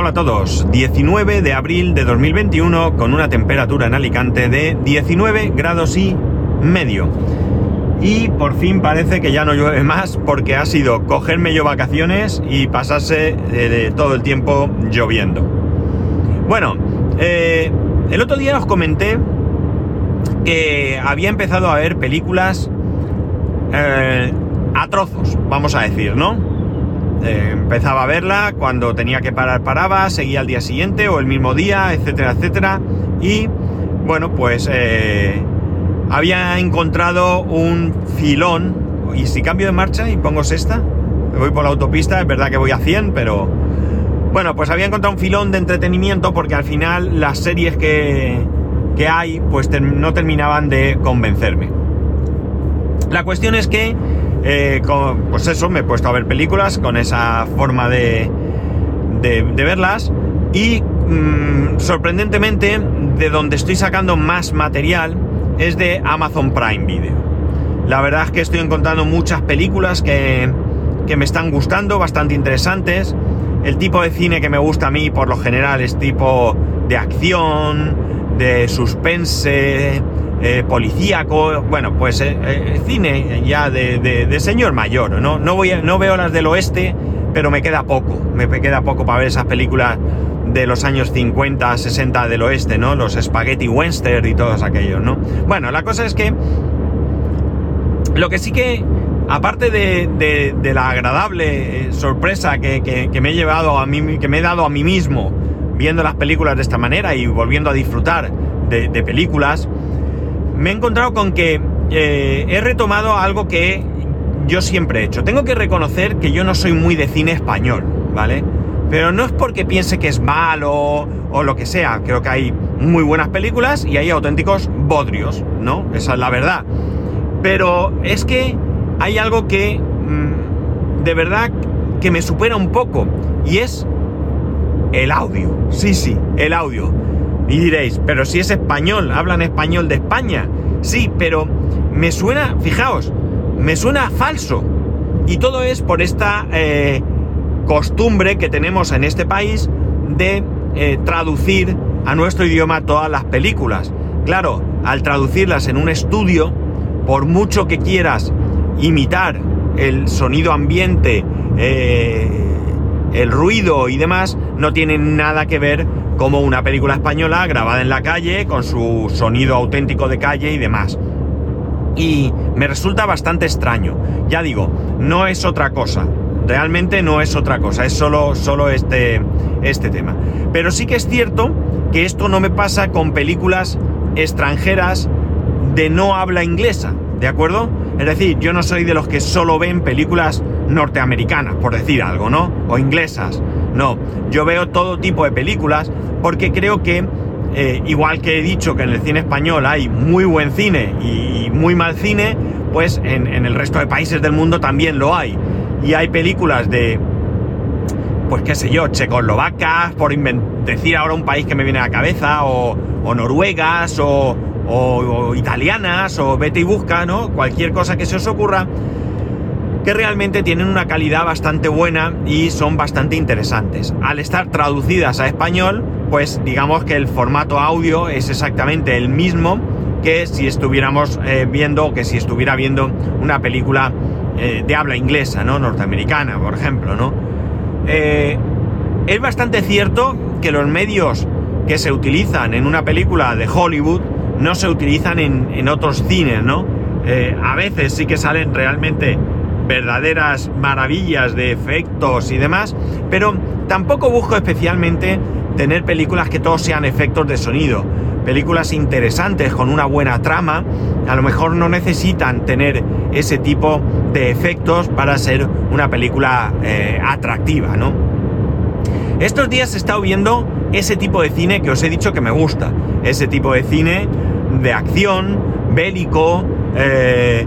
Hola a todos, 19 de abril de 2021 con una temperatura en Alicante de 19 grados y medio. Y por fin parece que ya no llueve más porque ha sido cogerme yo vacaciones y pasarse de, todo el tiempo lloviendo. Bueno, eh, el otro día os comenté que había empezado a ver películas eh, a trozos, vamos a decir, ¿no? Eh, empezaba a verla, cuando tenía que parar paraba, seguía al día siguiente o el mismo día, etcétera, etcétera. Y bueno, pues eh, había encontrado un filón. Y si cambio de marcha y pongo sexta, voy por la autopista, es verdad que voy a 100, pero... Bueno, pues había encontrado un filón de entretenimiento porque al final las series que, que hay pues no terminaban de convencerme. La cuestión es que eh, pues eso, me he puesto a ver películas con esa forma de, de, verlas y mm, sorprendentemente de donde estoy sacando más material es de Amazon Prime Video. La verdad es que estoy encontrando muchas películas que, que me están gustando, bastante interesantes. El tipo de cine que me gusta a mí por lo general es tipo de acción, de suspense, eh, policíaco, bueno, pues eh, eh, cine ya de, señor mayor, ¿no? No, voy no veo las del oeste, pero me queda poco, me queda poco para ver esas películas de los años 50, 60 del oeste, ¿no? Los spaghetti western y todos aquellos, ¿no? Bueno, la cosa es que lo que sí que, aparte de, la agradable sorpresa que, me he llevado a mí, que me he dado a mí mismo viendo las películas de esta manera y volviendo a disfrutar de, de películas, me he encontrado con que eh, he retomado algo que yo siempre he hecho. Tengo que reconocer que yo no soy muy de cine español, ¿vale? Pero no es porque piense que es malo o lo que sea. Creo que hay muy buenas películas y hay auténticos bodrios, ¿no? Esa es la verdad. Pero es que hay algo que mm, de verdad que me supera un poco y es el audio. Sí, sí, el audio. Y diréis, pero si es español, hablan español de España. Sí, pero me suena, fijaos, me suena falso. Y todo es por esta eh, costumbre que tenemos en este país de eh, traducir a nuestro idioma todas las películas. Claro, al traducirlas en un estudio, por mucho que quieras imitar el sonido ambiente, eh, el ruido y demás, no tiene nada que ver como una película española grabada en la calle, con su sonido auténtico de calle y demás. Y me resulta bastante extraño. Ya digo, no es otra cosa. Realmente no es otra cosa, es solo, solo este, este tema. Pero sí que es cierto que esto no me pasa con películas extranjeras de no habla inglesa, ¿de acuerdo? Es decir, yo no soy de los que solo ven películas norteamericanas, por decir algo, ¿no? O inglesas. No, yo veo todo tipo de películas porque creo que, eh, igual que he dicho que en el cine español hay muy buen cine y muy mal cine, pues en, el resto de países del mundo también lo hay. Y hay películas de, pues qué sé yo, checoslovacas, por decir ahora un país que me viene a la cabeza, o, noruegas, o, o, italianas, o vete y busca, ¿no? Cualquier cosa que se os ocurra, que realmente tienen una calidad bastante buena y son bastante interesantes. Al estar traducidas a español, pues digamos que el formato audio es exactamente el mismo que si estuviéramos eh, viendo, que si estuviera viendo una película eh, de habla inglesa, ¿no? Norteamericana, por ejemplo, ¿no? Eh, es bastante cierto que los medios que se utilizan en una película de Hollywood no se utilizan en, en otros cines, ¿no? a veces sí que salen realmente verdaderas maravillas de efectos y demás, pero tampoco busco especialmente tener películas que todos sean efectos de sonido. Películas interesantes con una buena trama, a lo mejor no necesitan tener ese tipo de efectos para ser una película eh, atractiva, ¿no? Estos días he estado viendo ese tipo de cine que os he dicho que me gusta. Ese tipo de cine de acción, bélico, eh,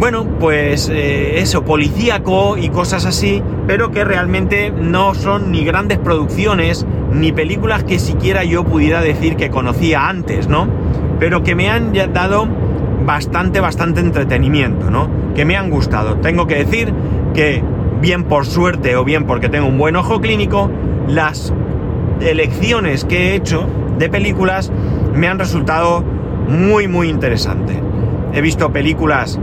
bueno, pues eh, eso, policíaco y cosas así, pero que realmente no son ni grandes producciones, ni películas que siquiera yo pudiera decir que conocía antes, ¿no? Pero que me han dado bastante, bastante entretenimiento, ¿no? Que me han gustado. Tengo que decir que, bien por suerte o bien porque tengo un buen ojo clínico, las elecciones que he hecho de películas me han resultado muy muy interesantes. He visto películas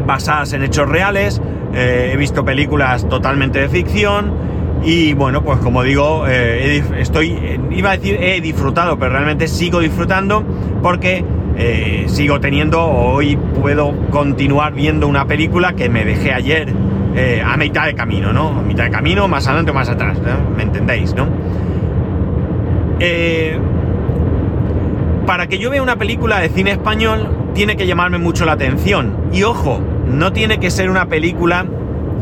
basadas en hechos reales, eh, he visto películas totalmente de ficción y bueno, pues como digo, eh, estoy, iba a decir he disfrutado, pero realmente sigo disfrutando porque eh, sigo teniendo, hoy puedo continuar viendo una película que me dejé ayer a mitad de camino, ¿no? A mitad de camino, más adelante o más atrás, ¿Me entendéis, no? para que yo vea una película de cine español, tiene que llamarme mucho la atención. Y ojo, no tiene que ser una película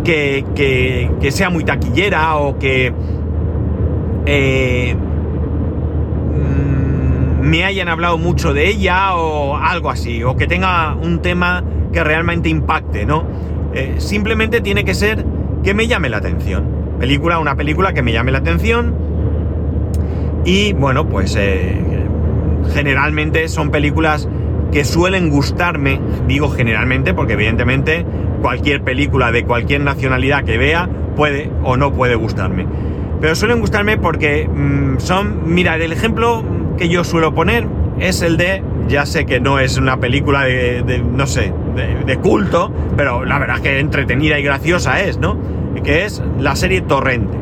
que, que, sea muy taquillera o que eh, mm, me hayan hablado mucho de ella o algo así, o que tenga un tema que realmente impacte, ¿no? Eh, simplemente tiene que ser que me llame la atención. Película, una película que me llame la atención. Y bueno, pues eh, generalmente son películas que suelen gustarme, digo generalmente, porque evidentemente cualquier película de cualquier nacionalidad que vea puede o no puede gustarme. Pero suelen gustarme porque mm, son, mira, el ejemplo que yo suelo poner es el de, ya sé que no es una película de, no sé, de, de, culto, pero la verdad es que entretenida y graciosa es, ¿no? Que es la serie Torrente.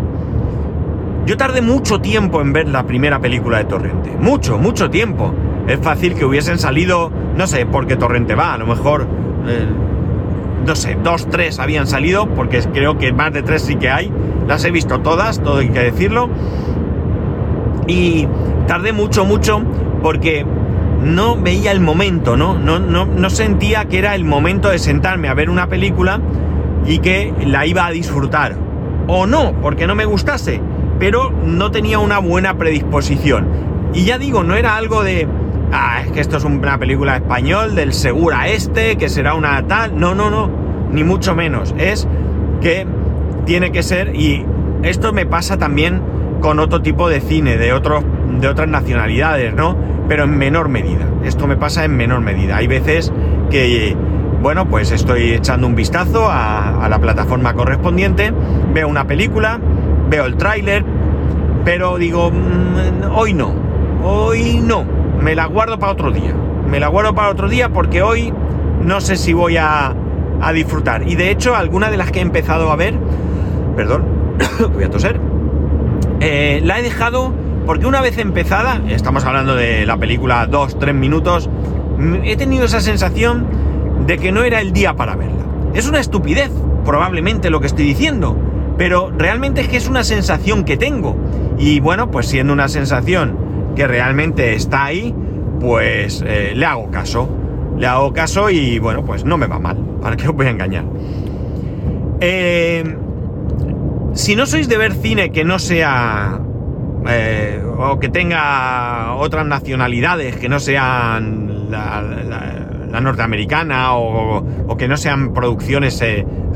Yo tardé mucho tiempo en ver la primera película de Torrente. Mucho, mucho tiempo. Es fácil que hubiesen salido, no sé por qué Torrente va, a lo mejor, eh, no sé, dos, tres habían salido, porque creo que más de tres sí que hay. Las he visto todas, todo hay que decirlo. Y tardé mucho, mucho, porque no veía el momento, ¿no? No, no, no sentía que era el momento de sentarme a ver una película y que la iba a disfrutar. O no, porque no me gustase pero no tenía una buena predisposición. Y ya digo, no era algo de, ah, es que esto es una película español del Segura Este, que será una tal. No, no, no, ni mucho menos. Es que tiene que ser, y esto me pasa también con otro tipo de cine, de, otros, de otras nacionalidades, ¿no? Pero en menor medida. Esto me pasa en menor medida. Hay veces que, bueno, pues estoy echando un vistazo a, la plataforma correspondiente, veo una película, veo el tráiler, pero digo, mm, hoy no, hoy no, me la guardo para otro día, me la guardo para otro día porque hoy no sé si voy a, a disfrutar. Y de hecho, alguna de las que he empezado a ver, perdón, voy a toser, eh, la he dejado porque una vez empezada, estamos hablando de la película 2-3 minutos, he tenido esa sensación de que no era el día para verla. Es una estupidez, probablemente lo que estoy diciendo, pero realmente es que es una sensación que tengo. Y bueno, pues siendo una sensación que realmente está ahí, pues eh, le hago caso. Le hago caso y bueno, pues no me va mal. ¿Para qué os voy a engañar? Eh, si no sois de ver cine que no sea... Eh, o que tenga otras nacionalidades que no sean la, norteamericana o, que no sean producciones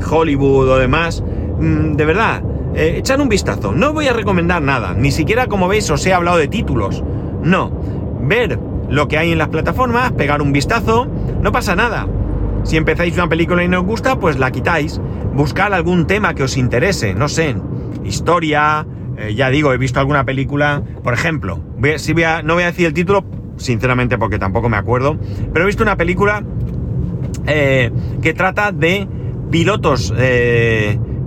Hollywood o demás, Mm, de verdad, echar un vistazo. No voy a recomendar nada, ni siquiera como veis os he hablado de títulos. No, ver lo que hay en las plataformas, pegar un vistazo, no pasa nada. Si empezáis una película y no os gusta, pues la quitáis. Buscar algún tema que os interese, no sé, historia, eh, ya digo, he visto alguna película, por ejemplo, si voy no voy a decir el título, sinceramente porque tampoco me acuerdo, pero he visto una película eh, que trata de pilotos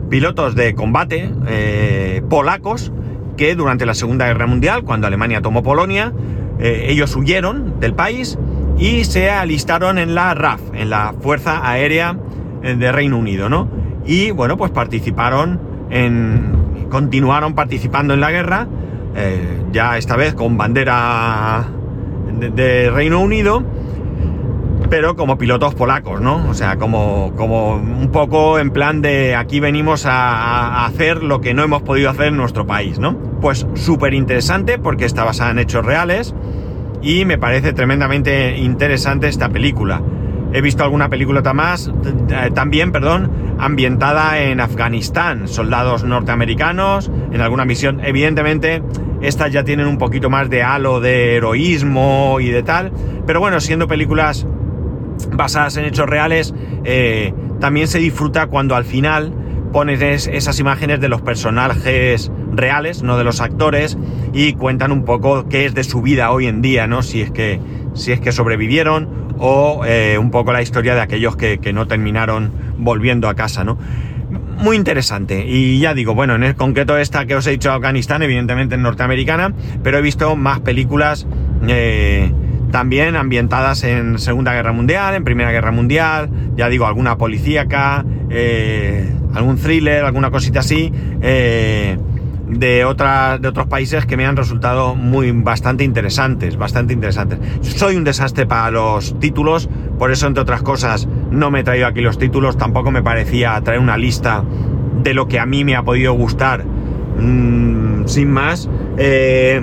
pilotos de combate eh, polacos que durante la Segunda Guerra Mundial, cuando Alemania tomó Polonia, eh, ellos huyeron del país y se alistaron en la RAF, en la Fuerza Aérea eh, de Reino Unido, ¿no? Y bueno, pues participaron en. continuaron participando en la guerra, ya esta vez con bandera de Reino Unido pero como pilotos polacos, ¿no? O sea, como, como un poco en plan de aquí venimos a, hacer lo que no hemos podido hacer en nuestro país, ¿no? Pues súper interesante porque está basada en hechos reales y me parece tremendamente interesante esta película. He visto alguna película eh, también, perdón, ambientada en Afganistán, soldados norteamericanos, en alguna misión. Evidentemente, estas ya tienen un poquito más de halo de heroísmo y de tal, pero bueno, siendo películas basadas en hechos reales, eh, también se disfruta cuando al final pones esas imágenes de los personajes reales, no de los actores, y cuentan un poco qué es de su vida hoy en día, ¿no? Si es que, si es que sobrevivieron o eh, un poco la historia de aquellos que, que, no terminaron volviendo a casa, ¿no? Muy interesante. Y ya digo, bueno, en el concreto esta que os he dicho Afganistán, evidentemente es norteamericana, pero he visto más películas eh, también ambientadas en Segunda Guerra Mundial, en Primera Guerra Mundial, ya digo, alguna policíaca, eh, algún thriller, alguna cosita así. Eh, de, otras, de otros países que me han resultado muy bastante interesantes, bastante interesantes. Soy un desastre para los títulos, por eso entre otras cosas no me he traído aquí los títulos, tampoco me parecía traer una lista de lo que a mí me ha podido gustar, mmm, sin más. Eh,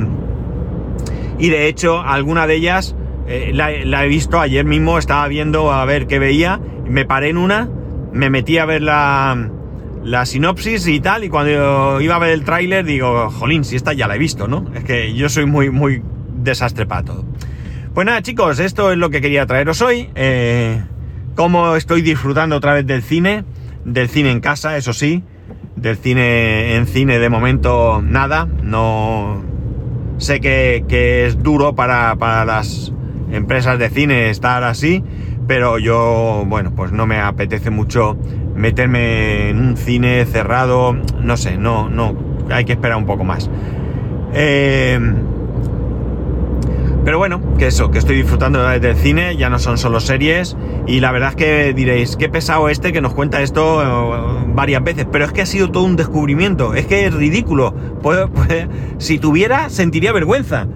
y de hecho, alguna de ellas eh, la, he visto ayer mismo, estaba viendo a ver qué veía, me paré en una, me metí a ver la la sinopsis y tal, y cuando iba a ver el tráiler digo, jolín, si esta ya la he visto, ¿no? Es que yo soy muy, muy desastre para todo. Pues nada, chicos, esto es lo que quería traeros hoy. Eh, cómo estoy disfrutando otra vez del cine, del cine en casa, eso sí, del cine en cine de momento nada, no sé que, que es duro para, para las empresas de cine estar así, pero yo, bueno, pues no me apetece mucho meterme en un cine cerrado, no sé, no, no, hay que esperar un poco más. Eh, pero bueno, que eso, que estoy disfrutando del cine, ya no son solo series, y la verdad es que diréis, qué pesado este que nos cuenta esto eh, varias veces, pero es que ha sido todo un descubrimiento, es que es ridículo, pues, pues, si tuviera sentiría vergüenza,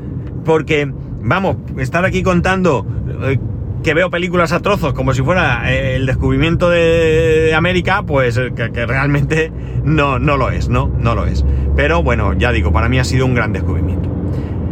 porque, vamos, estar aquí contando... Eh, que veo películas a trozos como si fuera eh, el descubrimiento de América, pues que, realmente no, no lo es, ¿no? No lo es. Pero bueno, ya digo, para mí ha sido un gran descubrimiento.